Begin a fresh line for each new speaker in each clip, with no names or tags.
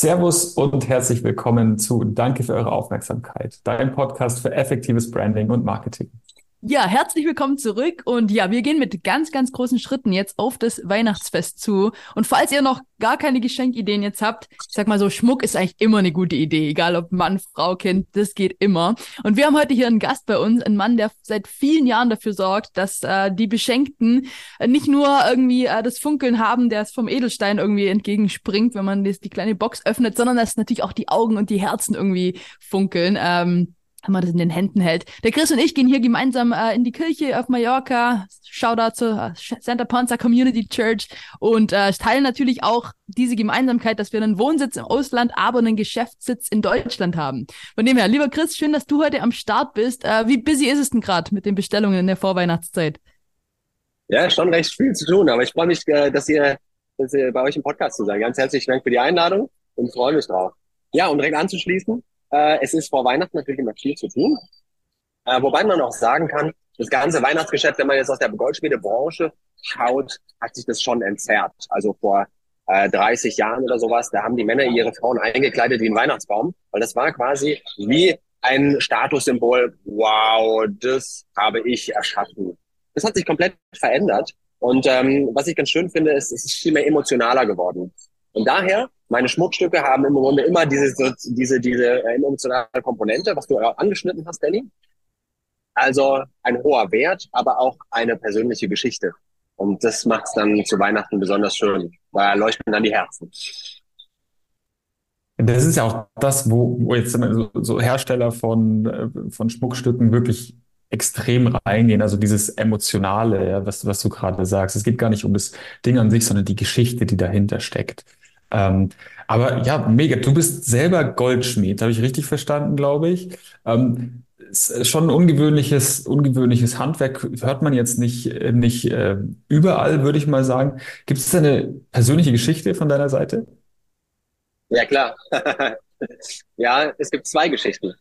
Servus und herzlich willkommen zu Danke für eure Aufmerksamkeit, dein Podcast für effektives Branding und Marketing.
Ja, herzlich willkommen zurück und ja, wir gehen mit ganz, ganz großen Schritten jetzt auf das Weihnachtsfest zu. Und falls ihr noch gar keine Geschenkideen jetzt habt, ich sag mal so, Schmuck ist eigentlich immer eine gute Idee, egal ob Mann, Frau, Kind, das geht immer. Und wir haben heute hier einen Gast bei uns, einen Mann, der seit vielen Jahren dafür sorgt, dass äh, die Beschenkten nicht nur irgendwie äh, das Funkeln haben, der es vom Edelstein irgendwie entgegenspringt, wenn man das, die kleine Box öffnet, sondern dass natürlich auch die Augen und die Herzen irgendwie funkeln. Ähm, wenn man das in den Händen hält. Der Chris und ich gehen hier gemeinsam äh, in die Kirche auf Mallorca. Shoutout zur äh, Santa Ponza Community Church und äh, teilen natürlich auch diese Gemeinsamkeit, dass wir einen Wohnsitz im Ausland, aber einen Geschäftssitz in Deutschland haben. Von dem her, lieber Chris, schön, dass du heute am Start bist. Äh, wie busy ist es denn gerade mit den Bestellungen in der Vorweihnachtszeit?
Ja, schon recht viel zu tun, aber ich freue mich, äh, dass ihr, dass ihr bei euch im Podcast zu sein. Ganz herzlichen Dank für die Einladung und freue mich drauf. Ja, um direkt anzuschließen, äh, es ist vor Weihnachten natürlich immer viel zu tun. Äh, wobei man auch sagen kann, das ganze Weihnachtsgeschäft, wenn man jetzt aus der Goldschmiedebranche schaut, hat sich das schon entzerrt. Also vor äh, 30 Jahren oder sowas, da haben die Männer ihre Frauen eingekleidet wie ein Weihnachtsbaum, weil das war quasi wie ein Statussymbol. Wow, das habe ich erschaffen. Das hat sich komplett verändert. Und ähm, was ich ganz schön finde, ist, es ist viel mehr emotionaler geworden. Und daher meine Schmuckstücke haben im Grunde immer diese, diese, diese emotionale Komponente, was du angeschnitten hast, Danny. Also ein hoher Wert, aber auch eine persönliche Geschichte. Und das macht es dann zu Weihnachten besonders schön, weil leuchten dann die Herzen.
Das ist ja auch das, wo, wo jetzt so, so Hersteller von, äh, von Schmuckstücken wirklich extrem reingehen, also dieses Emotionale, ja, was, was du gerade sagst. Es geht gar nicht um das Ding an sich, sondern die Geschichte, die dahinter steckt. Ähm, aber ja, mega. Du bist selber Goldschmied, habe ich richtig verstanden, glaube ich. Ähm, schon ein ungewöhnliches, ungewöhnliches Handwerk, hört man jetzt nicht, nicht äh, überall, würde ich mal sagen. Gibt es eine persönliche Geschichte von deiner Seite?
Ja, klar. ja, es gibt zwei Geschichten.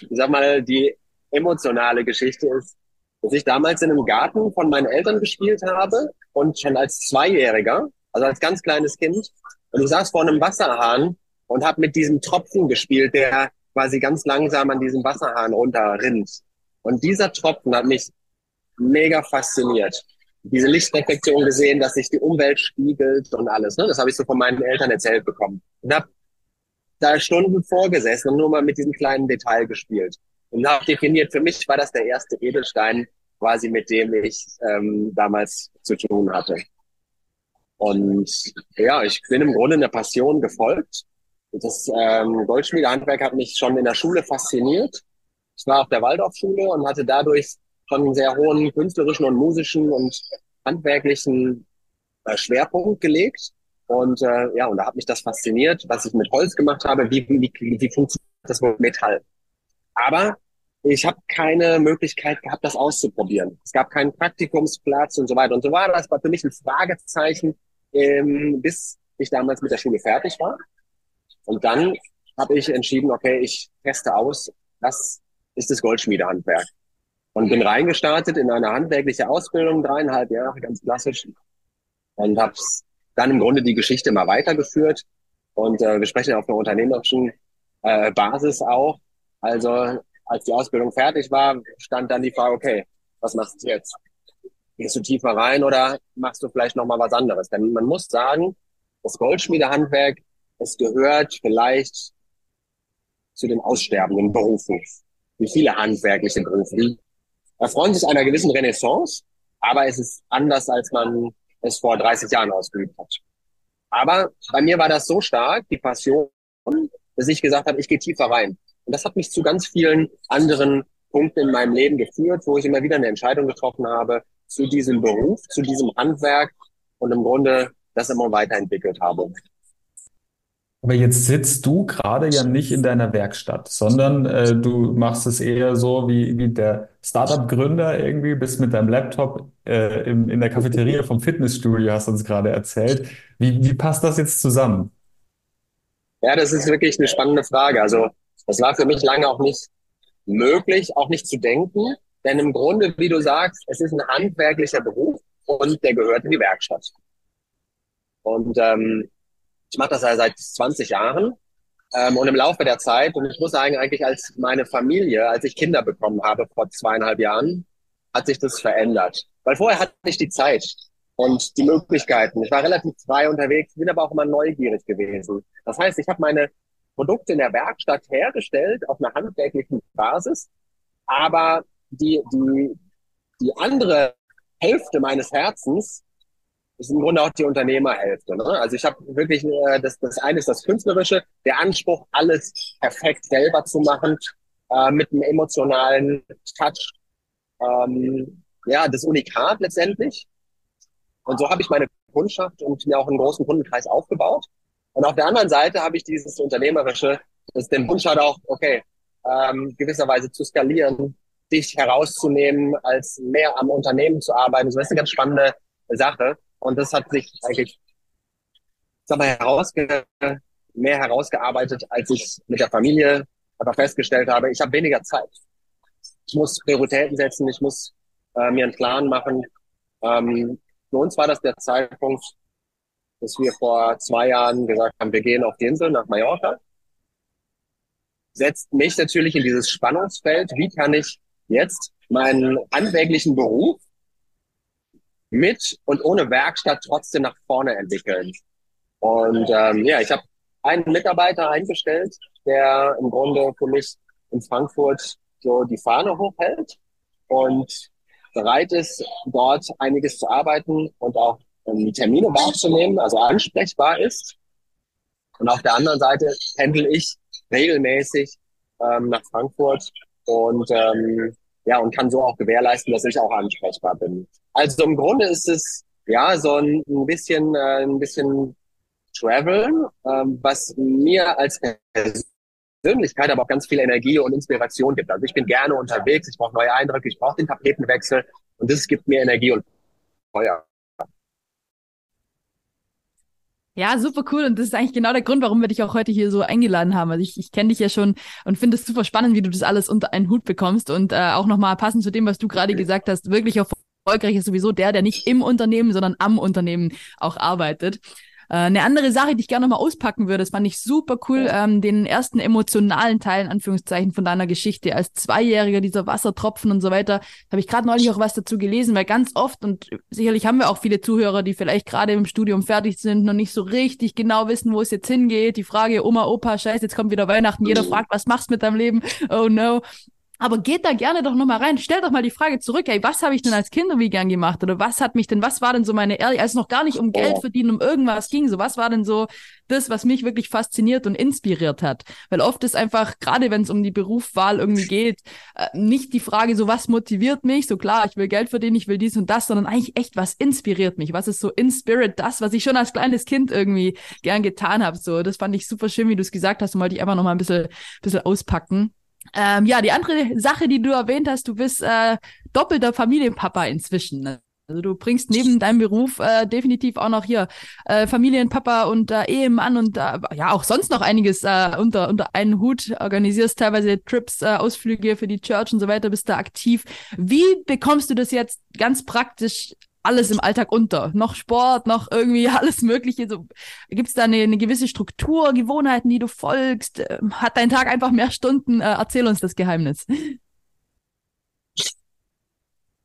Ich sag mal, die emotionale Geschichte ist, dass ich damals in einem Garten von meinen Eltern gespielt habe und schon als Zweijähriger, also als ganz kleines Kind, und ich saß vor einem Wasserhahn und habe mit diesem Tropfen gespielt, der quasi ganz langsam an diesem Wasserhahn runterrinnt. Und dieser Tropfen hat mich mega fasziniert. Diese Lichtreflexion gesehen, dass sich die Umwelt spiegelt und alles. Ne? Das habe ich so von meinen Eltern erzählt bekommen. Und habe da Stunden vorgesessen und nur mal mit diesem kleinen Detail gespielt. Und habe definiert, für mich war das der erste Edelstein, quasi mit dem ich ähm, damals zu tun hatte. Und ja, ich bin im Grunde einer Passion gefolgt. Das ähm, Goldschmiedehandwerk hat mich schon in der Schule fasziniert. Ich war auf der Waldorfschule und hatte dadurch schon einen sehr hohen künstlerischen und musischen und handwerklichen äh, Schwerpunkt gelegt. Und äh, ja, und da hat mich das fasziniert, was ich mit Holz gemacht habe, wie, wie, wie, funktioniert das mit Metall. Aber ich habe keine Möglichkeit gehabt, das auszuprobieren. Es gab keinen Praktikumsplatz und so weiter und so weiter. Das war für mich ein Fragezeichen, ähm, bis ich damals mit der Schule fertig war. Und dann habe ich entschieden, okay, ich teste aus, was ist das Goldschmiedehandwerk. Und bin reingestartet in eine handwerkliche Ausbildung, dreieinhalb Jahre, ganz klassisch. Und habe dann im Grunde die Geschichte mal weitergeführt. Und äh, wir sprechen auf einer unternehmerischen äh, Basis auch. Also als die Ausbildung fertig war, stand dann die Frage, okay, was machst du jetzt? Gehst du tiefer rein oder machst du vielleicht nochmal was anderes? Denn man muss sagen, das Goldschmiedehandwerk, es gehört vielleicht zu den aussterbenden Berufen. Wie viele handwerkliche Berufe. Erfreuen sich einer gewissen Renaissance, aber es ist anders, als man es vor 30 Jahren ausgeübt hat. Aber bei mir war das so stark, die Passion, dass ich gesagt habe, ich gehe tiefer rein. Und das hat mich zu ganz vielen anderen Punkten in meinem Leben geführt, wo ich immer wieder eine Entscheidung getroffen habe, zu diesem Beruf, zu diesem Handwerk und im Grunde das immer weiterentwickelt habe.
Aber jetzt sitzt du gerade ja nicht in deiner Werkstatt, sondern äh, du machst es eher so wie, wie der Startup-Gründer irgendwie, bist mit deinem Laptop äh, im, in der Cafeteria vom Fitnessstudio, hast du uns gerade erzählt. Wie, wie passt das jetzt zusammen?
Ja, das ist wirklich eine spannende Frage. Also das war für mich lange auch nicht möglich, auch nicht zu denken, denn im Grunde, wie du sagst, es ist ein handwerklicher Beruf und der gehört in die Werkstatt. Und ähm, ich mache das ja seit 20 Jahren Ähm, und im Laufe der Zeit, und ich muss sagen, eigentlich als meine Familie, als ich Kinder bekommen habe vor zweieinhalb Jahren, hat sich das verändert. Weil vorher hatte ich die Zeit und die Möglichkeiten. Ich war relativ frei unterwegs, bin aber auch immer neugierig gewesen. Das heißt, ich habe meine Produkte in der Werkstatt hergestellt auf einer handwerklichen Basis, aber die, die, die andere Hälfte meines Herzens ist im Grunde auch die Unternehmerhälfte. Ne? Also ich habe wirklich, äh, das, das eine ist das Künstlerische, der Anspruch, alles perfekt selber zu machen, äh, mit einem emotionalen Touch. Ähm, ja, das Unikat letztendlich. Und so habe ich meine Kundschaft und mir auch einen großen Kundenkreis aufgebaut. Und auf der anderen Seite habe ich dieses Unternehmerische, das den Wunsch hat auch, okay, ähm, gewisserweise zu skalieren, dich herauszunehmen, als mehr am Unternehmen zu arbeiten. So das ist eine ganz spannende Sache. Und das hat sich eigentlich, sag mal, herausge mehr herausgearbeitet, als ich mit der Familie einfach festgestellt habe, ich habe weniger Zeit. Ich muss Prioritäten setzen, ich muss äh, mir einen Plan machen. Ähm, für uns war das der Zeitpunkt, dass wir vor zwei Jahren gesagt haben, wir gehen auf die Insel nach Mallorca. Setzt mich natürlich in dieses Spannungsfeld. Wie kann ich jetzt meinen handwerklichen Beruf mit und ohne Werkstatt trotzdem nach vorne entwickeln. Und ähm, ja, ich habe einen Mitarbeiter eingestellt, der im Grunde für mich in Frankfurt so die Fahne hochhält und bereit ist, dort einiges zu arbeiten und auch Termine wahrzunehmen, also ansprechbar ist. Und auf der anderen Seite pendel ich regelmäßig ähm, nach Frankfurt und ähm, ja und kann so auch gewährleisten, dass ich auch ansprechbar bin. Also im Grunde ist es ja so ein, ein bisschen äh, ein bisschen Traveln, ähm, was mir als Persönlichkeit aber auch ganz viel Energie und Inspiration gibt. Also ich bin gerne unterwegs, ich brauche neue Eindrücke, ich brauche den Tapetenwechsel und das gibt mir Energie und Feuer.
Ja, super cool. Und das ist eigentlich genau der Grund, warum wir dich auch heute hier so eingeladen haben. Also ich, ich kenne dich ja schon und finde es super spannend, wie du das alles unter einen Hut bekommst. Und äh, auch nochmal passend zu dem, was du gerade gesagt hast, wirklich erfolgreich ist sowieso der, der nicht im Unternehmen, sondern am Unternehmen auch arbeitet. Äh, eine andere Sache, die ich gerne mal auspacken würde, das fand ich super cool, ähm, den ersten emotionalen Teil, in Anführungszeichen, von deiner Geschichte als Zweijähriger, dieser Wassertropfen und so weiter. Habe ich gerade neulich auch was dazu gelesen, weil ganz oft, und sicherlich haben wir auch viele Zuhörer, die vielleicht gerade im Studium fertig sind, noch nicht so richtig genau wissen, wo es jetzt hingeht. Die Frage, Oma, Opa, scheiße, jetzt kommt wieder Weihnachten, jeder fragt, was machst du mit deinem Leben? Oh no. Aber geht da gerne doch nochmal rein. Stell doch mal die Frage zurück, hey, was habe ich denn als Kind wie gern gemacht? Oder was hat mich denn, was war denn so meine ehrlich, als es noch gar nicht um Geld verdienen, um irgendwas ging, so was war denn so das, was mich wirklich fasziniert und inspiriert hat? Weil oft ist einfach, gerade wenn es um die Berufswahl irgendwie geht, äh, nicht die Frage, so was motiviert mich, so klar, ich will Geld verdienen, ich will dies und das, sondern eigentlich echt, was inspiriert mich? Was ist so in Spirit das, was ich schon als kleines Kind irgendwie gern getan habe? So, das fand ich super schön, wie du es gesagt hast und wollte ich einfach nochmal ein bisschen, bisschen auspacken. Ähm, ja, die andere Sache, die du erwähnt hast, du bist äh, doppelter Familienpapa inzwischen. Ne? Also du bringst neben deinem Beruf äh, definitiv auch noch hier äh, Familienpapa und äh, Ehemann und äh, ja auch sonst noch einiges äh, unter unter einen Hut. Organisierst teilweise Trips, äh, Ausflüge für die Church und so weiter. Bist da aktiv. Wie bekommst du das jetzt ganz praktisch alles im Alltag unter. Noch Sport, noch irgendwie alles Mögliche. So, Gibt es da eine, eine gewisse Struktur, Gewohnheiten, die du folgst? Ähm, hat dein Tag einfach mehr Stunden? Äh, erzähl uns das Geheimnis.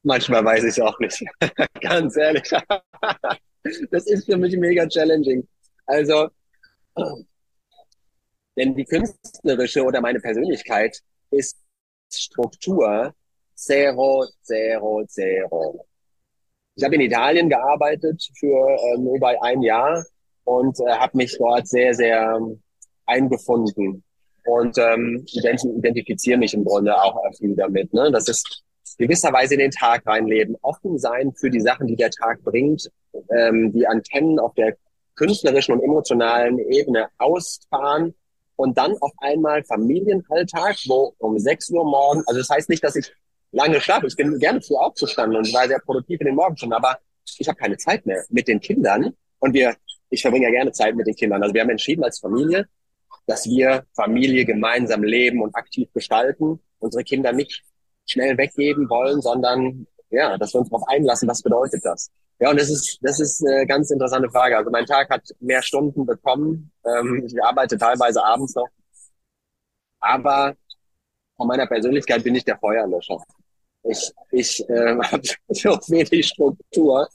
Manchmal weiß ich es auch nicht. Ganz ehrlich. das ist für mich mega challenging. Also, denn die künstlerische oder meine Persönlichkeit ist Struktur zero, zero, zero. Ich habe in Italien gearbeitet für ähm, über ein Jahr und äh, habe mich dort sehr, sehr ähm, eingefunden und ähm, identifiziere mich im Grunde auch viel damit. Ne? Das ist gewisserweise in den Tag reinleben, offen sein für die Sachen, die der Tag bringt, ähm, die Antennen auf der künstlerischen und emotionalen Ebene ausfahren und dann auf einmal Familienalltag, wo um 6 Uhr morgen, also das heißt nicht, dass ich lange Schlaf. Ich bin gerne früh aufgestanden und war sehr produktiv in den Morgenstunden, aber ich habe keine Zeit mehr mit den Kindern. Und wir, ich verbringe ja gerne Zeit mit den Kindern. Also wir haben entschieden als Familie, dass wir Familie gemeinsam leben und aktiv gestalten, unsere Kinder nicht schnell weggeben wollen, sondern ja, dass wir uns darauf einlassen, was bedeutet das? Ja, und das ist, das ist eine ganz interessante Frage. Also mein Tag hat mehr Stunden bekommen. Ähm, ich arbeite teilweise abends noch Aber von meiner Persönlichkeit bin ich der Feuerlöscher. Ich, ich äh, habe so wenig Struktur.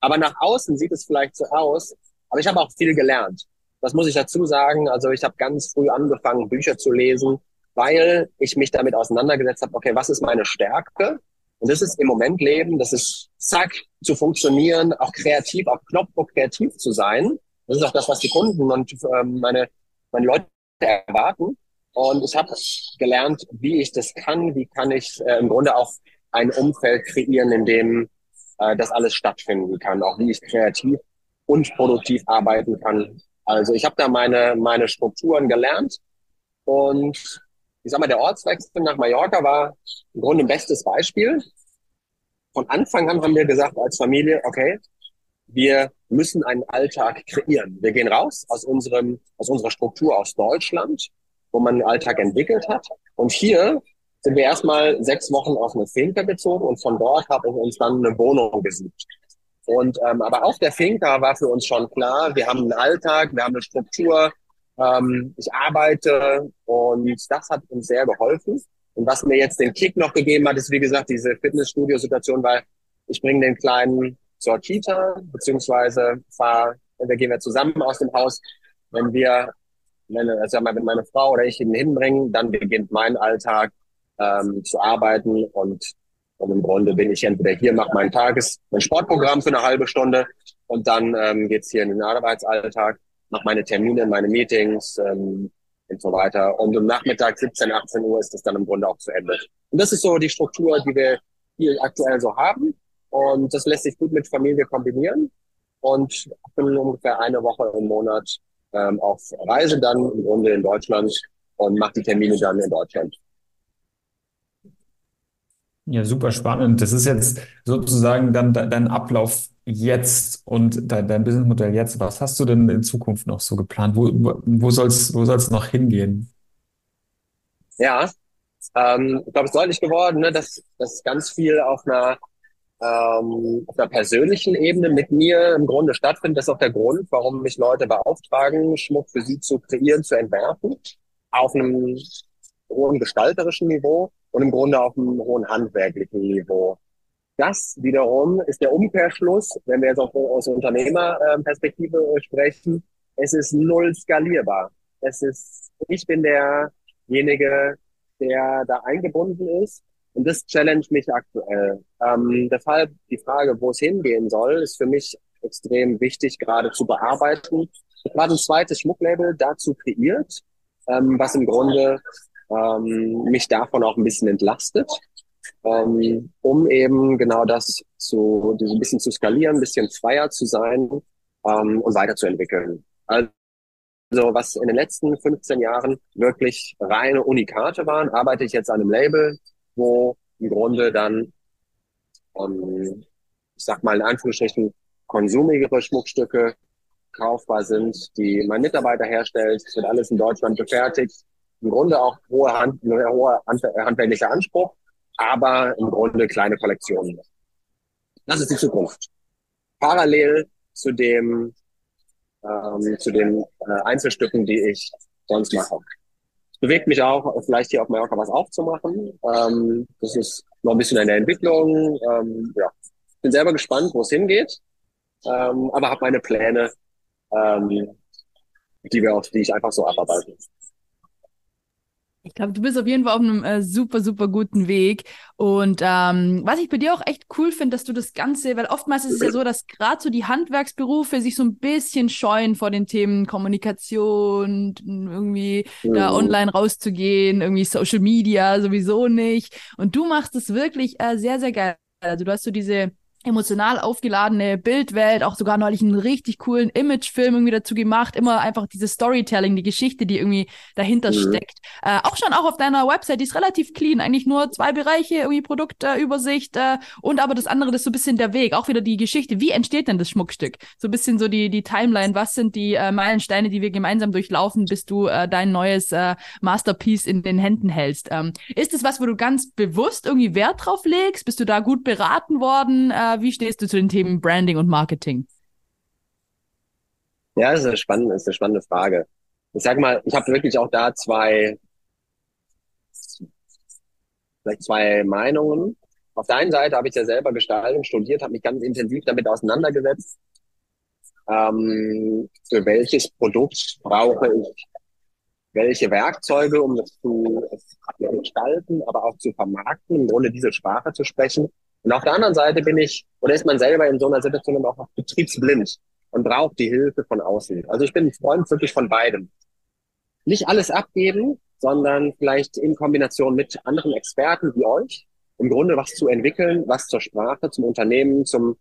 Aber nach außen sieht es vielleicht so aus. Aber ich habe auch viel gelernt. Das muss ich dazu sagen. Also ich habe ganz früh angefangen, Bücher zu lesen, weil ich mich damit auseinandergesetzt habe, okay, was ist meine Stärke? Und das ist im Moment Leben, das ist zack, zu funktionieren, auch kreativ, auf Knopfdruck kreativ zu sein. Das ist auch das, was die Kunden und ähm, meine, meine Leute erwarten. Und ich habe gelernt, wie ich das kann, wie kann ich äh, im Grunde auch ein Umfeld kreieren, in dem äh, das alles stattfinden kann, auch wie ich kreativ und produktiv arbeiten kann. Also ich habe da meine, meine Strukturen gelernt und ich sag mal, der Ortswechsel nach Mallorca war im Grunde ein bestes Beispiel. Von Anfang an haben wir gesagt als Familie, okay, wir müssen einen Alltag kreieren. Wir gehen raus aus unserem, aus unserer Struktur aus Deutschland wo man einen Alltag entwickelt hat. Und hier sind wir erstmal sechs Wochen auf eine Finca bezogen und von dort habe ich uns dann eine Wohnung gesucht. Und ähm, aber auf der Finca war für uns schon klar, wir haben einen Alltag, wir haben eine Struktur, ähm, ich arbeite und das hat uns sehr geholfen. Und was mir jetzt den Kick noch gegeben hat, ist wie gesagt diese Fitnessstudio-Situation, weil ich bringe den Kleinen zur Kita, beziehungsweise fahr, wir gehen wir zusammen aus dem Haus. Wenn wir meine, also wenn meine Frau oder ich ihn hinbringen, dann beginnt mein Alltag ähm, zu arbeiten und, und im Grunde bin ich entweder hier, mache mein Tages, mein Sportprogramm für eine halbe Stunde und dann ähm, geht's hier in den Arbeitsalltag, mache meine Termine, meine Meetings ähm, und so weiter. Und am Nachmittag 17, 18 Uhr ist es dann im Grunde auch zu Ende. Und das ist so die Struktur, die wir hier aktuell so haben. Und das lässt sich gut mit Familie kombinieren. Und bin ungefähr eine Woche im Monat ähm, auf Reise dann im Grunde in Deutschland und mache die Termine dann in Deutschland.
Ja, super spannend. Das ist jetzt sozusagen dann dein Ablauf jetzt und dein, dein Businessmodell jetzt. Was hast du denn in Zukunft noch so geplant? Wo, wo soll es wo soll's noch hingehen?
Ja, ähm, ich glaube, es ist deutlich geworden, ne, dass, dass ganz viel auf einer ähm, auf einer persönlichen Ebene mit mir im Grunde stattfindet. Das ist auch der Grund, warum mich Leute beauftragen, Schmuck für sie zu kreieren, zu entwerfen, auf einem hohen gestalterischen Niveau und im Grunde auf einem hohen handwerklichen Niveau. Das wiederum ist der Umkehrschluss, wenn wir jetzt auch aus Unternehmerperspektive sprechen. Es ist null skalierbar. Es ist, ich bin derjenige, der da eingebunden ist und das challenge mich aktuell. Ähm, deshalb die Frage, wo es hingehen soll, ist für mich extrem wichtig, gerade zu bearbeiten. Ich habe ein zweites Schmucklabel dazu kreiert, ähm, was im Grunde ähm, mich davon auch ein bisschen entlastet, ähm, um eben genau das zu, ein bisschen zu skalieren, ein bisschen freier zu sein ähm, und weiterzuentwickeln. Also was in den letzten 15 Jahren wirklich reine Unikate waren, arbeite ich jetzt an einem Label, wo im Grunde dann, ähm, ich sag mal in Anführungsstrichen, konsumigere Schmuckstücke kaufbar sind, die mein Mitarbeiter herstellt. Wird alles in Deutschland gefertigt. Im Grunde auch hohe, Hand, hohe handwerklicher Anspruch, aber im Grunde kleine Kollektionen. Das ist die Zukunft. Parallel zu dem, ähm, zu den äh, Einzelstücken, die ich sonst mache bewegt mich auch, vielleicht hier auf Mallorca was aufzumachen. Ähm, das ist noch ein bisschen in der Entwicklung. Ähm, ja, bin selber gespannt, wo es hingeht, ähm, aber habe meine Pläne, ähm, die wir auch, die ich einfach so abarbeite.
Ich glaube, du bist auf jeden Fall auf einem äh, super, super guten Weg. Und ähm, was ich bei dir auch echt cool finde, dass du das Ganze, weil oftmals ist es ja so, dass gerade so die Handwerksberufe sich so ein bisschen scheuen vor den Themen Kommunikation, irgendwie mhm. da online rauszugehen, irgendwie Social Media sowieso nicht. Und du machst es wirklich äh, sehr, sehr geil. Also du hast so diese emotional aufgeladene Bildwelt, auch sogar neulich einen richtig coolen Imagefilm irgendwie dazu gemacht, immer einfach dieses Storytelling, die Geschichte, die irgendwie dahinter mhm. steckt. Äh, auch schon auch auf deiner Website, die ist relativ clean, eigentlich nur zwei Bereiche, irgendwie Produktübersicht äh, und aber das andere, das ist so ein bisschen der Weg, auch wieder die Geschichte, wie entsteht denn das Schmuckstück? So ein bisschen so die, die Timeline, was sind die äh, Meilensteine, die wir gemeinsam durchlaufen, bis du äh, dein neues äh, Masterpiece in den Händen hältst. Ähm, ist es was, wo du ganz bewusst irgendwie Wert drauf legst? Bist du da gut beraten worden? Äh, wie stehst du zu den Themen Branding und Marketing?
Ja, das ist eine spannende, ist eine spannende Frage. Ich sag mal, ich habe wirklich auch da zwei, vielleicht zwei Meinungen. Auf der einen Seite habe ich ja selber Gestaltung studiert, habe mich ganz intensiv damit auseinandergesetzt. Ähm, für welches Produkt brauche ich welche Werkzeuge, um das zu gestalten, aber auch zu vermarkten, Grunde diese Sprache zu sprechen. Und auf der anderen Seite bin ich, oder ist man selber in so einer Situation auch betriebsblind und braucht die Hilfe von außen. Also ich bin ein Freund wirklich von beidem. Nicht alles abgeben, sondern vielleicht in Kombination mit anderen Experten wie euch im Grunde was zu entwickeln, was zur Sprache, zum Unternehmen, zum,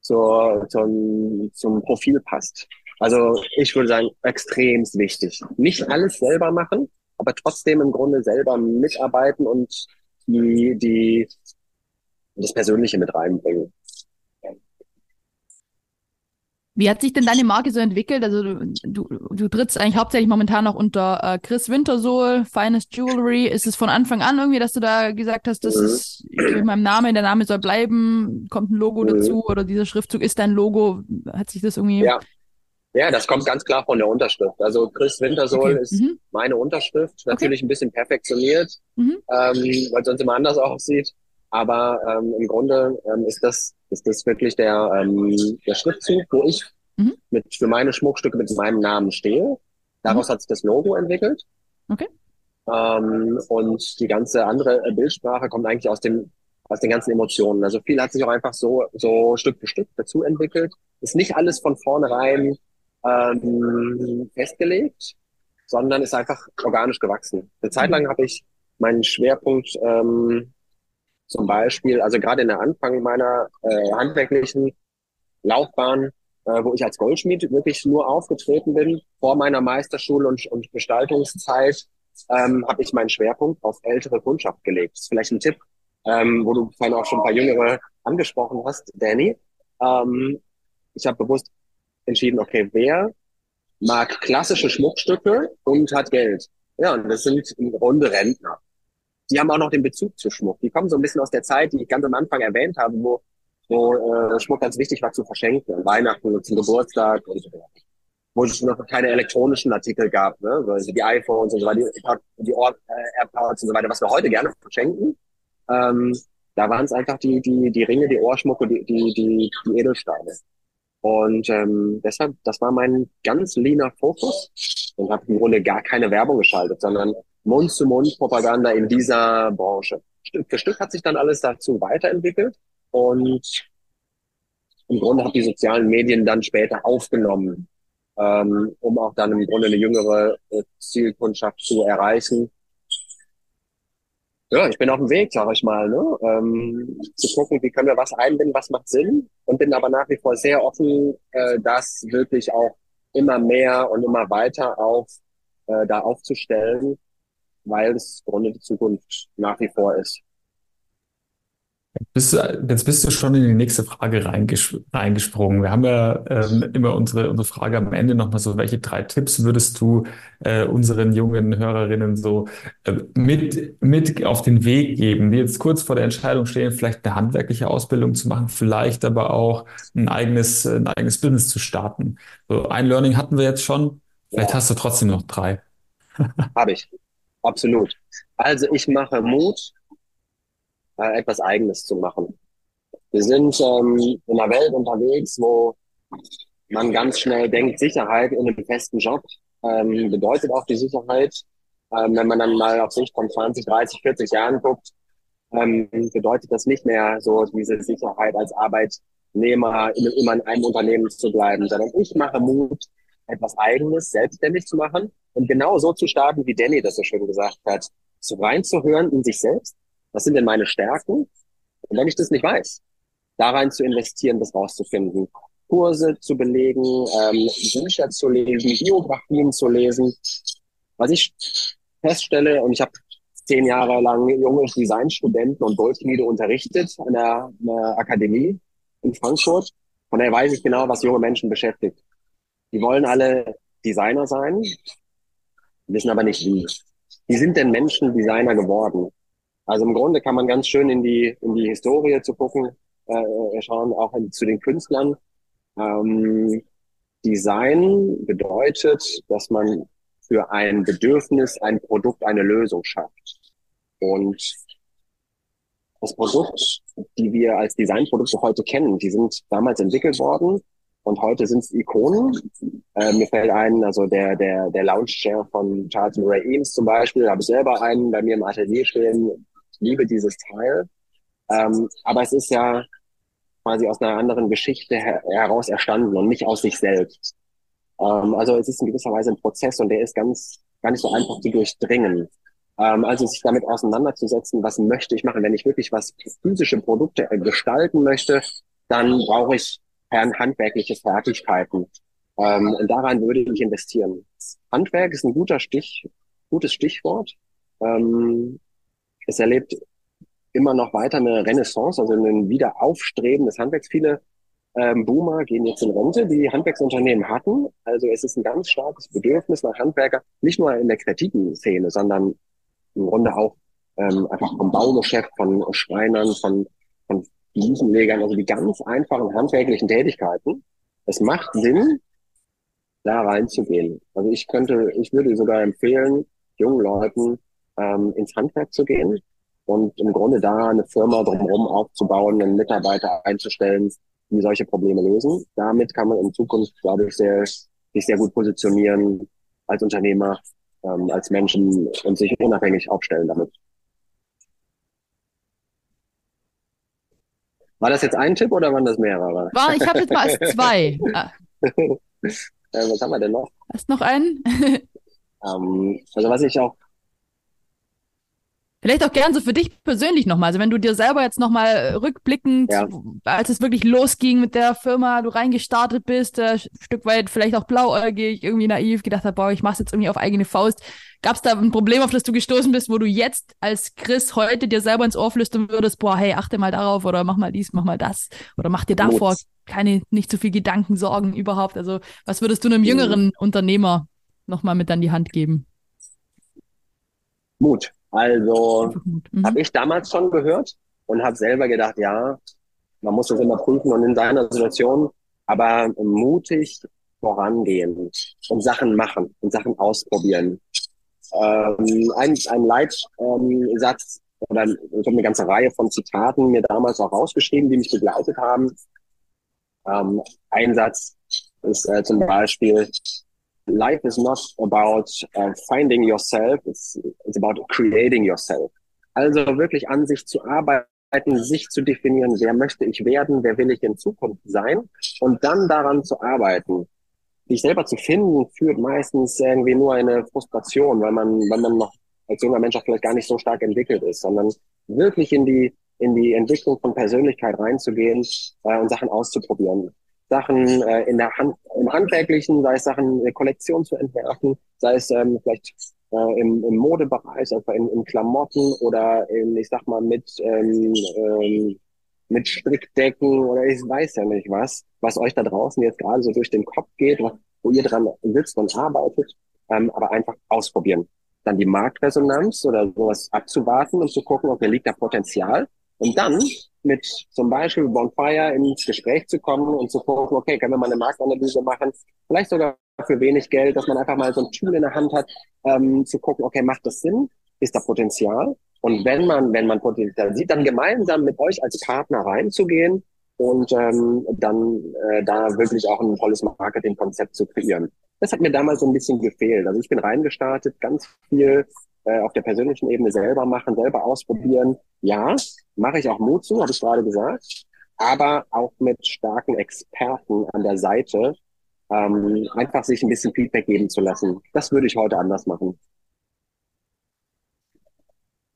zur, zum, zum Profil passt. Also ich würde sagen, extrem wichtig. Nicht alles selber machen, aber trotzdem im Grunde selber mitarbeiten und die, die, das Persönliche mit reinbringen.
Wie hat sich denn deine Marke so entwickelt? Also du, du, du trittst eigentlich hauptsächlich momentan noch unter äh, Chris Wintersohl, Finest Jewelry. Ist es von Anfang an irgendwie, dass du da gesagt hast, das mhm. ist mit meinem Namen, der Name soll bleiben, kommt ein Logo mhm. dazu oder dieser Schriftzug ist dein Logo? Hat sich das irgendwie...
Ja. Ja, das kommt ganz klar von der Unterschrift. Also Chris Wintersohl okay. ist mhm. meine Unterschrift, natürlich okay. ein bisschen perfektioniert, mhm. ähm, weil sonst immer anders aussieht. Aber ähm, im Grunde ähm, ist das ist das wirklich der ähm, der Schriftzug, wo ich mhm. mit für meine Schmuckstücke mit meinem Namen stehe. Daraus mhm. hat sich das Logo entwickelt.
Okay.
Ähm, und die ganze andere Bildsprache kommt eigentlich aus dem aus den ganzen Emotionen. Also viel hat sich auch einfach so so Stück für Stück dazu entwickelt. Ist nicht alles von vornherein ähm, festgelegt, sondern ist einfach organisch gewachsen. Eine Zeit lang habe ich meinen Schwerpunkt ähm, zum Beispiel, also gerade in der Anfang meiner äh, handwerklichen Laufbahn, äh, wo ich als Goldschmied wirklich nur aufgetreten bin, vor meiner Meisterschule und, und Gestaltungszeit, ähm, habe ich meinen Schwerpunkt auf ältere Kundschaft gelegt. Das ist vielleicht ein Tipp, ähm, wo du vorhin auch schon ein paar Jüngere angesprochen hast, Danny. Ähm, ich habe bewusst entschieden, okay, wer mag klassische Schmuckstücke und hat Geld? Ja, und das sind im Grunde Rentner die haben auch noch den Bezug zu Schmuck. Die kommen so ein bisschen aus der Zeit, die ich ganz am Anfang erwähnt habe, wo, wo äh, Schmuck ganz wichtig war zu verschenken, an Weihnachten und zum Geburtstag und so weiter. Wo es noch keine elektronischen Artikel gab, ne? also die iPhones und so weiter, die, die äh, AirPods und so weiter, was wir heute gerne verschenken. Ähm, da waren es einfach die, die, die Ringe, die Ohrschmucke, die, die, die, die Edelsteine. Und ähm, deshalb, das war mein ganz leaner Fokus und habe im Grunde gar keine Werbung geschaltet, sondern Mund-zu-Mund-Propaganda in dieser Branche. Stück für Stück hat sich dann alles dazu weiterentwickelt und im Grunde hat die sozialen Medien dann später aufgenommen, ähm, um auch dann im Grunde eine jüngere äh, Zielkundschaft zu erreichen. Ja, ich bin auf dem Weg, sage ich mal, ne? ähm, zu gucken, wie können wir was einbinden, was macht Sinn und bin aber nach wie vor sehr offen, äh, das wirklich auch immer mehr und immer weiter auf äh, da aufzustellen weil es im Grunde die Zukunft nach wie vor ist.
Bist du, jetzt bist du schon in die nächste Frage reinges reingesprungen. Wir haben ja ähm, immer unsere, unsere Frage am Ende nochmal so, welche drei Tipps würdest du äh, unseren jungen Hörerinnen so äh, mit, mit auf den Weg geben, die jetzt kurz vor der Entscheidung stehen, vielleicht eine handwerkliche Ausbildung zu machen, vielleicht aber auch ein eigenes, ein eigenes Business zu starten. So ein Learning hatten wir jetzt schon, vielleicht ja. hast du trotzdem noch drei.
Habe ich. Absolut. Also ich mache Mut, äh, etwas Eigenes zu machen. Wir sind ähm, in einer Welt unterwegs, wo man ganz schnell denkt, Sicherheit in einem festen Job ähm, bedeutet auch die Sicherheit. Ähm, wenn man dann mal auf Sicht von 20, 30, 40 Jahren guckt, ähm, bedeutet das nicht mehr so diese Sicherheit als Arbeitnehmer in, immer in einem Unternehmen zu bleiben, sondern ich mache Mut, etwas Eigenes selbstständig zu machen und genau so zu starten, wie Danny das so schön gesagt hat, so reinzuhören in sich selbst. Was sind denn meine Stärken? Und wenn ich das nicht weiß, da rein zu investieren, das rauszufinden, Kurse zu belegen, ähm, Bücher zu lesen, Biografien zu lesen. Was ich feststelle, und ich habe zehn Jahre lang junge Designstudenten und Goldschmiede unterrichtet an der, einer Akademie in Frankfurt. Von daher weiß ich genau, was junge Menschen beschäftigt. Die wollen alle Designer sein, wissen aber nicht wie. Wie sind denn Menschen Designer geworden? Also im Grunde kann man ganz schön in die, in die Historie zu gucken, äh, schauen, auch in, zu den Künstlern. Ähm, Design bedeutet, dass man für ein Bedürfnis, ein Produkt, eine Lösung schafft. Und das Produkt, die wir als Designprodukte heute kennen, die sind damals entwickelt worden und heute sind es Ikonen. Äh, mir fällt ein, also der, der, der Lounge Chair von Charles Murray Eames zum Beispiel, habe ich selber einen bei mir im Atelier stehen. Ich liebe dieses Teil. Ähm, aber es ist ja quasi aus einer anderen Geschichte her heraus erstanden und nicht aus sich selbst. Ähm, also es ist in gewisser Weise ein Prozess und der ist ganz, gar nicht so einfach zu durchdringen. Ähm, also sich damit auseinanderzusetzen, was möchte ich machen. Wenn ich wirklich was physische Produkte gestalten möchte, dann brauche ich handwerkliche Fertigkeiten. Ähm, und daran würde ich investieren. Handwerk ist ein guter Stich, gutes Stichwort. Ähm, es erlebt immer noch weiter eine Renaissance, also ein Wiederaufstreben des Handwerks. Viele ähm, Boomer gehen jetzt in Rente, die Handwerksunternehmen hatten. Also es ist ein ganz starkes Bedürfnis nach Handwerker, nicht nur in der kreativen Szene, sondern im Grunde auch ähm, einfach vom Baugeschäft, von Schreinern, von, von Fliesenlegern, also die ganz einfachen handwerklichen Tätigkeiten. Es macht Sinn, da reinzugehen. Also ich könnte, ich würde sogar empfehlen, jungen Leuten ähm, ins Handwerk zu gehen und im Grunde da eine Firma drumherum aufzubauen, einen Mitarbeiter einzustellen, die solche Probleme lösen. Damit kann man in Zukunft, glaube ich, sehr, sich sehr gut positionieren als Unternehmer, ähm, als Menschen und sich unabhängig aufstellen damit. War das jetzt ein Tipp oder waren das mehrere?
War, ich habe jetzt mal als zwei. Ah.
äh, was haben wir denn noch?
Hast noch einen?
ähm, also was ich auch
Vielleicht auch gern so für dich persönlich nochmal. Also wenn du dir selber jetzt nochmal äh, rückblickend, ja. als es wirklich losging mit der Firma, du reingestartet bist, äh, ein Stück weit vielleicht auch blauäugig, irgendwie naiv, gedacht hast, boah, ich mach's jetzt irgendwie auf eigene Faust. Gab es da ein Problem, auf das du gestoßen bist, wo du jetzt als Chris heute dir selber ins Ohr flüstern würdest, boah, hey, achte mal darauf oder mach mal dies, mach mal das oder mach dir davor Mut. keine, nicht zu viel Gedanken, Sorgen überhaupt. Also was würdest du einem mhm. jüngeren. Unternehmer nochmal mit an die Hand geben?
Mut. Also mhm. habe ich damals schon gehört und habe selber gedacht, ja, man muss das immer prüfen und in seiner Situation, aber mutig vorangehen und Sachen machen und Sachen ausprobieren. Ähm, ein, ein Leitsatz ähm, oder ich habe eine ganze Reihe von Zitaten mir damals auch rausgeschrieben, die mich begleitet haben. Ähm, ein Satz ist äh, zum Beispiel, life is not about uh, finding yourself, it's, it's about creating yourself. Also wirklich an sich zu arbeiten, sich zu definieren, wer möchte ich werden, wer will ich in Zukunft sein und dann daran zu arbeiten. Sich selber zu finden, führt meistens irgendwie nur eine Frustration, weil man, weil man noch als junger Mensch auch vielleicht gar nicht so stark entwickelt ist, sondern wirklich in die, in die Entwicklung von Persönlichkeit reinzugehen äh, und Sachen auszuprobieren. Sachen äh, in der Hand, im Handwerklichen, sei es Sachen, eine Kollektion zu entwerfen, sei es ähm, vielleicht äh, im, im Modebereich, also in, in Klamotten oder in, ich sag mal, mit, ähm, ähm, mit Strickdecken oder ich weiß ja nicht was, was euch da draußen jetzt gerade so durch den Kopf geht, wo ihr dran sitzt und arbeitet, ähm, aber einfach ausprobieren. Dann die Marktresonanz oder sowas abzuwarten und zu gucken, ob okay, liegt da Potenzial und dann mit zum Beispiel Bonfire ins Gespräch zu kommen und zu gucken, okay, können wir mal eine Marktanalyse machen, vielleicht sogar für wenig Geld, dass man einfach mal so ein Tool in der Hand hat, ähm, zu gucken, okay, macht das Sinn? Ist da Potenzial? Und wenn man, wenn man Potenzial sieht, dann gemeinsam mit euch als Partner reinzugehen und ähm, dann äh, da wirklich auch ein tolles Marketingkonzept zu kreieren. Das hat mir damals so ein bisschen gefehlt. Also ich bin reingestartet, ganz viel äh, auf der persönlichen Ebene selber machen, selber ausprobieren. Ja, mache ich auch Mut zu, habe ich gerade gesagt, aber auch mit starken Experten an der Seite, ähm, einfach sich ein bisschen Feedback geben zu lassen. Das würde ich heute anders machen.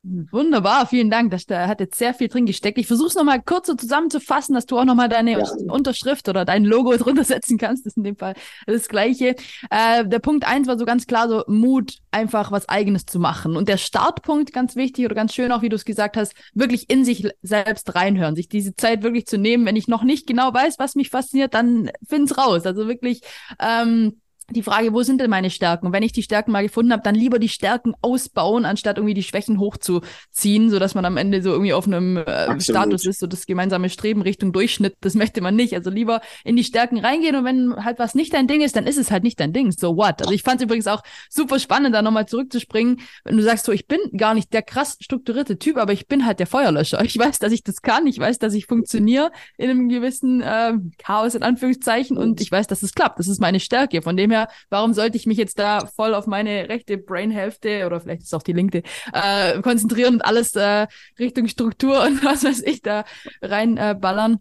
Wunderbar, vielen Dank. Da hat jetzt sehr viel drin gesteckt. Ich versuche es nochmal kurz so zusammenzufassen, dass du auch nochmal deine ja. Unterschrift oder dein Logo drunter setzen kannst. Das ist in dem Fall das Gleiche. Äh, der Punkt eins war so ganz klar so Mut, einfach was Eigenes zu machen. Und der Startpunkt, ganz wichtig oder ganz schön auch, wie du es gesagt hast, wirklich in sich selbst reinhören, sich diese Zeit wirklich zu nehmen. Wenn ich noch nicht genau weiß, was mich fasziniert, dann find's raus. Also wirklich ähm, die Frage, wo sind denn meine Stärken? Und wenn ich die Stärken mal gefunden habe, dann lieber die Stärken ausbauen, anstatt irgendwie die Schwächen hochzuziehen, sodass man am Ende so irgendwie auf einem äh, Status ist, so das gemeinsame Streben Richtung Durchschnitt. Das möchte man nicht. Also lieber in die Stärken reingehen und wenn halt was nicht dein Ding ist, dann ist es halt nicht dein Ding. So what? Also ich fand es übrigens auch super spannend, da nochmal zurückzuspringen, wenn du sagst, so ich bin gar nicht der krass strukturierte Typ, aber ich bin halt der Feuerlöscher. Ich weiß, dass ich das kann, ich weiß, dass ich funktioniere in einem gewissen äh, Chaos in Anführungszeichen und ich weiß, dass es klappt. Das ist meine Stärke. Von dem her warum sollte ich mich jetzt da voll auf meine rechte Brainhälfte oder vielleicht ist auch die linke äh, konzentrieren und alles äh, Richtung Struktur und was weiß ich da reinballern? Äh,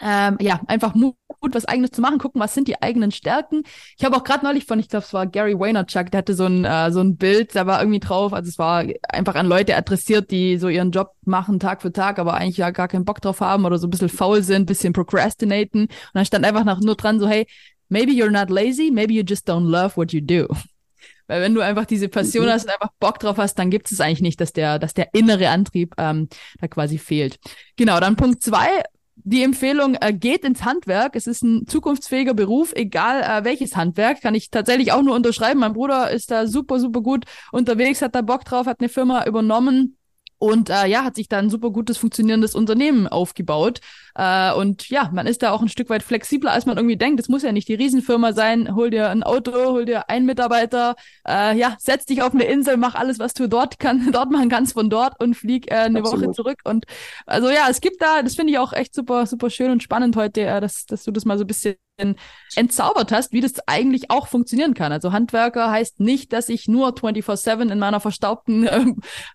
ähm, ja, einfach Mut, was eigenes zu machen, gucken, was sind die eigenen Stärken. Ich habe auch gerade neulich von, ich glaube, es war Gary Vaynerchuk, der hatte so ein äh, so ein Bild, da war irgendwie drauf, also es war einfach an Leute adressiert, die so ihren Job machen Tag für Tag, aber eigentlich ja gar keinen Bock drauf haben oder so ein bisschen faul sind, bisschen procrastinaten. Und dann stand einfach nach nur dran so, hey, maybe you're not lazy, maybe you just don't love what you do. Weil wenn du einfach diese Passion mhm. hast und einfach Bock drauf hast, dann gibt es eigentlich nicht, dass der, dass der innere Antrieb ähm, da quasi fehlt. Genau, dann Punkt zwei, die Empfehlung, äh, geht ins Handwerk. Es ist ein zukunftsfähiger Beruf, egal äh, welches Handwerk, kann ich tatsächlich auch nur unterschreiben. Mein Bruder ist da super, super gut unterwegs, hat da Bock drauf, hat eine Firma übernommen und äh, ja, hat sich da ein super gutes funktionierendes Unternehmen aufgebaut. Äh, und ja, man ist da auch ein Stück weit flexibler, als man irgendwie denkt. Es muss ja nicht die Riesenfirma sein. Hol dir ein Auto, hol dir einen Mitarbeiter, äh, ja, setz dich auf eine Insel, mach alles, was du dort kann, dort machen kannst von dort und flieg äh, eine Absolut. Woche zurück. Und also ja, es gibt da, das finde ich auch echt super, super schön und spannend heute, äh, dass, dass du das mal so ein bisschen entzaubert hast, wie das eigentlich auch funktionieren kann. Also Handwerker heißt nicht, dass ich nur 24-7 in meiner verstaubten äh,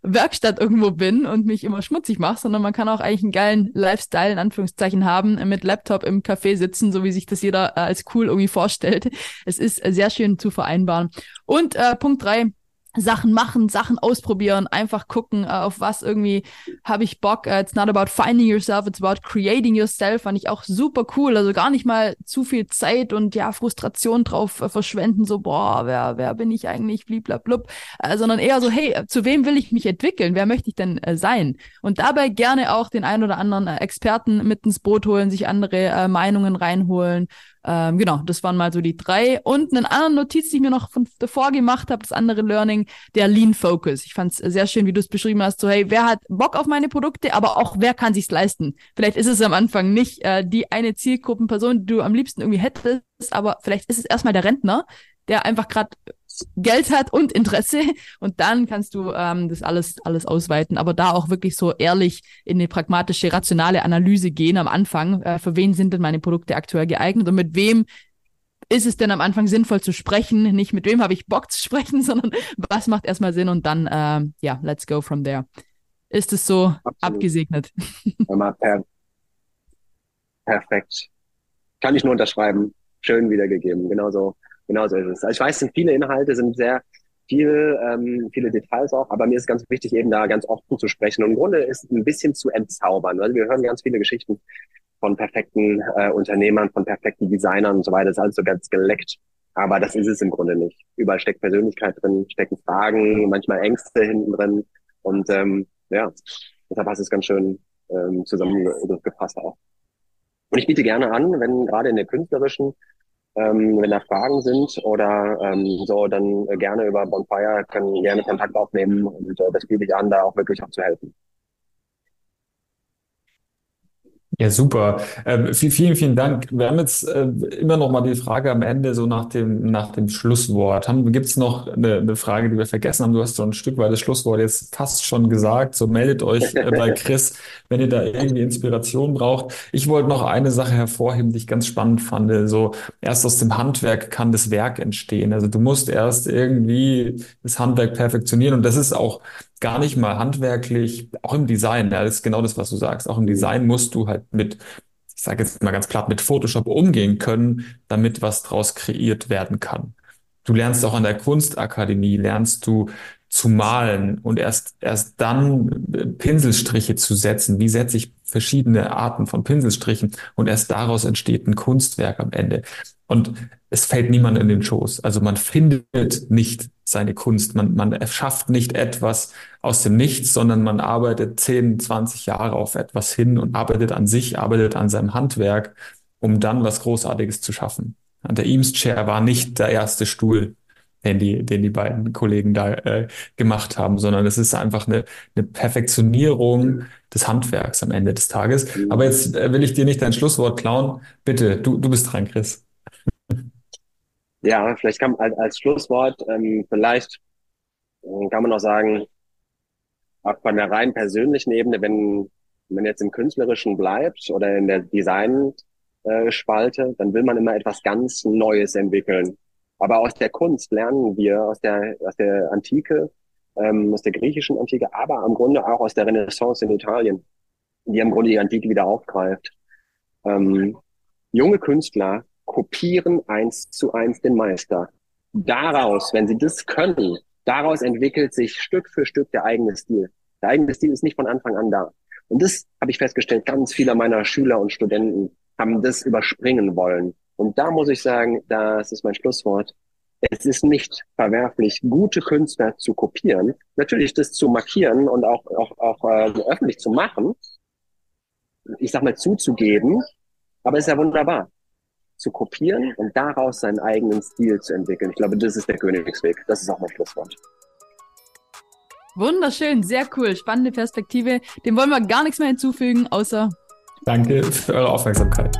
Werkstatt irgendwo bin und mich immer schmutzig mache, sondern man kann auch eigentlich einen geilen Lifestyle in Anführungszeichen haben, mit Laptop im Café sitzen, so wie sich das jeder äh, als cool irgendwie vorstellt. Es ist sehr schön zu vereinbaren. Und äh, Punkt drei, Sachen machen, Sachen ausprobieren, einfach gucken, uh, auf was irgendwie habe ich Bock. Uh, it's not about finding yourself, it's about creating yourself. Fand ich auch super cool. Also gar nicht mal zu viel Zeit und ja, Frustration drauf uh, verschwenden, so, boah, wer, wer bin ich eigentlich, bliblablub, äh, sondern eher so, hey, zu wem will ich mich entwickeln? Wer möchte ich denn äh, sein? Und dabei gerne auch den ein oder anderen äh, Experten mit ins Boot holen, sich andere äh, Meinungen reinholen ähm, genau, das waren mal so die drei. Und eine andere Notiz, die ich mir noch von davor gemacht habe, das andere Learning, der Lean Focus. Ich fand es sehr schön, wie du es beschrieben hast. So, hey, wer hat Bock auf meine Produkte, aber auch wer kann sich's leisten? Vielleicht ist es am Anfang nicht äh, die eine Zielgruppenperson, die du am liebsten irgendwie hättest, aber vielleicht ist es erstmal der Rentner, der einfach gerade Geld hat und Interesse und dann kannst du ähm, das alles alles ausweiten, aber da auch wirklich so ehrlich in eine pragmatische, rationale Analyse gehen am Anfang. Äh, für wen sind denn meine Produkte aktuell geeignet und mit wem ist es denn am Anfang sinnvoll zu sprechen? Nicht mit wem habe ich Bock zu sprechen, sondern was macht erstmal Sinn und dann äh, ja, let's go from there. Ist es so Absolut. abgesegnet?
Per perfekt. Kann ich nur unterschreiben. Schön wiedergegeben. Genauso Genau so ist es. Also ich weiß, sind viele Inhalte, sind sehr viel, ähm, viele Details auch, aber mir ist ganz wichtig, eben da ganz offen zu sprechen. Und im Grunde ist ein bisschen zu entzaubern. Also wir hören ganz viele Geschichten von perfekten äh, Unternehmern, von perfekten Designern und so weiter. Das ist alles so ganz geleckt. Aber das ist es im Grunde nicht. Überall steckt Persönlichkeit drin, stecken Fragen, manchmal Ängste hinten drin. Und ähm, ja, deshalb hast du es ganz schön ähm, zusammengefasst auch. Und ich biete gerne an, wenn gerade in der künstlerischen ähm, wenn da Fragen sind oder ähm, so, dann gerne über Bonfire, können gerne Kontakt aufnehmen und äh, das biete ich an, da auch wirklich auch zu helfen.
Ja, super. Ähm, vielen, vielen Dank. Wir haben jetzt äh, immer noch mal die Frage am Ende, so nach dem, nach dem Schlusswort. Gibt es noch eine, eine, Frage, die wir vergessen haben? Du hast so ein Stück weit das Schlusswort jetzt fast schon gesagt. So meldet euch äh, bei Chris, wenn ihr da irgendwie Inspiration braucht. Ich wollte noch eine Sache hervorheben, die ich ganz spannend fand. So erst aus dem Handwerk kann das Werk entstehen. Also du musst erst irgendwie das Handwerk perfektionieren und das ist auch gar nicht mal handwerklich, auch im Design, das ist genau das, was du sagst. Auch im Design musst du halt mit, ich sage jetzt mal ganz platt, mit Photoshop umgehen können, damit was draus kreiert werden kann. Du lernst auch an der Kunstakademie, lernst du zu malen und erst, erst dann äh, Pinselstriche zu setzen. Wie setze ich verschiedene Arten von Pinselstrichen und erst daraus entsteht ein Kunstwerk am Ende. Und es fällt niemand in den Schoß. Also man findet nicht seine Kunst. Man, man erschafft nicht etwas aus dem Nichts, sondern man arbeitet 10, 20 Jahre auf etwas hin und arbeitet an sich, arbeitet an seinem Handwerk, um dann was Großartiges zu schaffen. Der Eames Chair war nicht der erste Stuhl, den die, den die beiden Kollegen da äh, gemacht haben, sondern es ist einfach eine, eine Perfektionierung des Handwerks am Ende des Tages. Aber jetzt äh, will ich dir nicht dein Schlusswort klauen. Bitte, du, du bist dran, Chris.
Ja, vielleicht kann als, als Schlusswort, ähm, vielleicht äh, kann man noch sagen, auch von der rein persönlichen Ebene, wenn man jetzt im Künstlerischen bleibt oder in der Design-Spalte, dann will man immer etwas ganz Neues entwickeln. Aber aus der Kunst lernen wir, aus der, aus der Antike, ähm, aus der griechischen Antike, aber im Grunde auch aus der Renaissance in Italien, die im Grunde die Antike wieder aufgreift. Ähm, junge Künstler kopieren eins zu eins den Meister. Daraus, wenn sie das können, daraus entwickelt sich Stück für Stück der eigene Stil. Der eigene Stil ist nicht von Anfang an da. Und das habe ich festgestellt, ganz viele meiner Schüler und Studenten haben das überspringen wollen. Und da muss ich sagen, das ist mein Schlusswort. Es ist nicht verwerflich, gute Künstler zu kopieren. Natürlich das zu markieren und auch, auch, auch äh, öffentlich zu machen. Ich sag mal zuzugeben. Aber es ist ja wunderbar. Zu kopieren und daraus seinen eigenen Stil zu entwickeln. Ich glaube, das ist der Königsweg. Das ist auch mein Schlusswort.
Wunderschön, sehr cool, spannende Perspektive. Dem wollen wir gar nichts mehr hinzufügen, außer.
Danke für eure Aufmerksamkeit.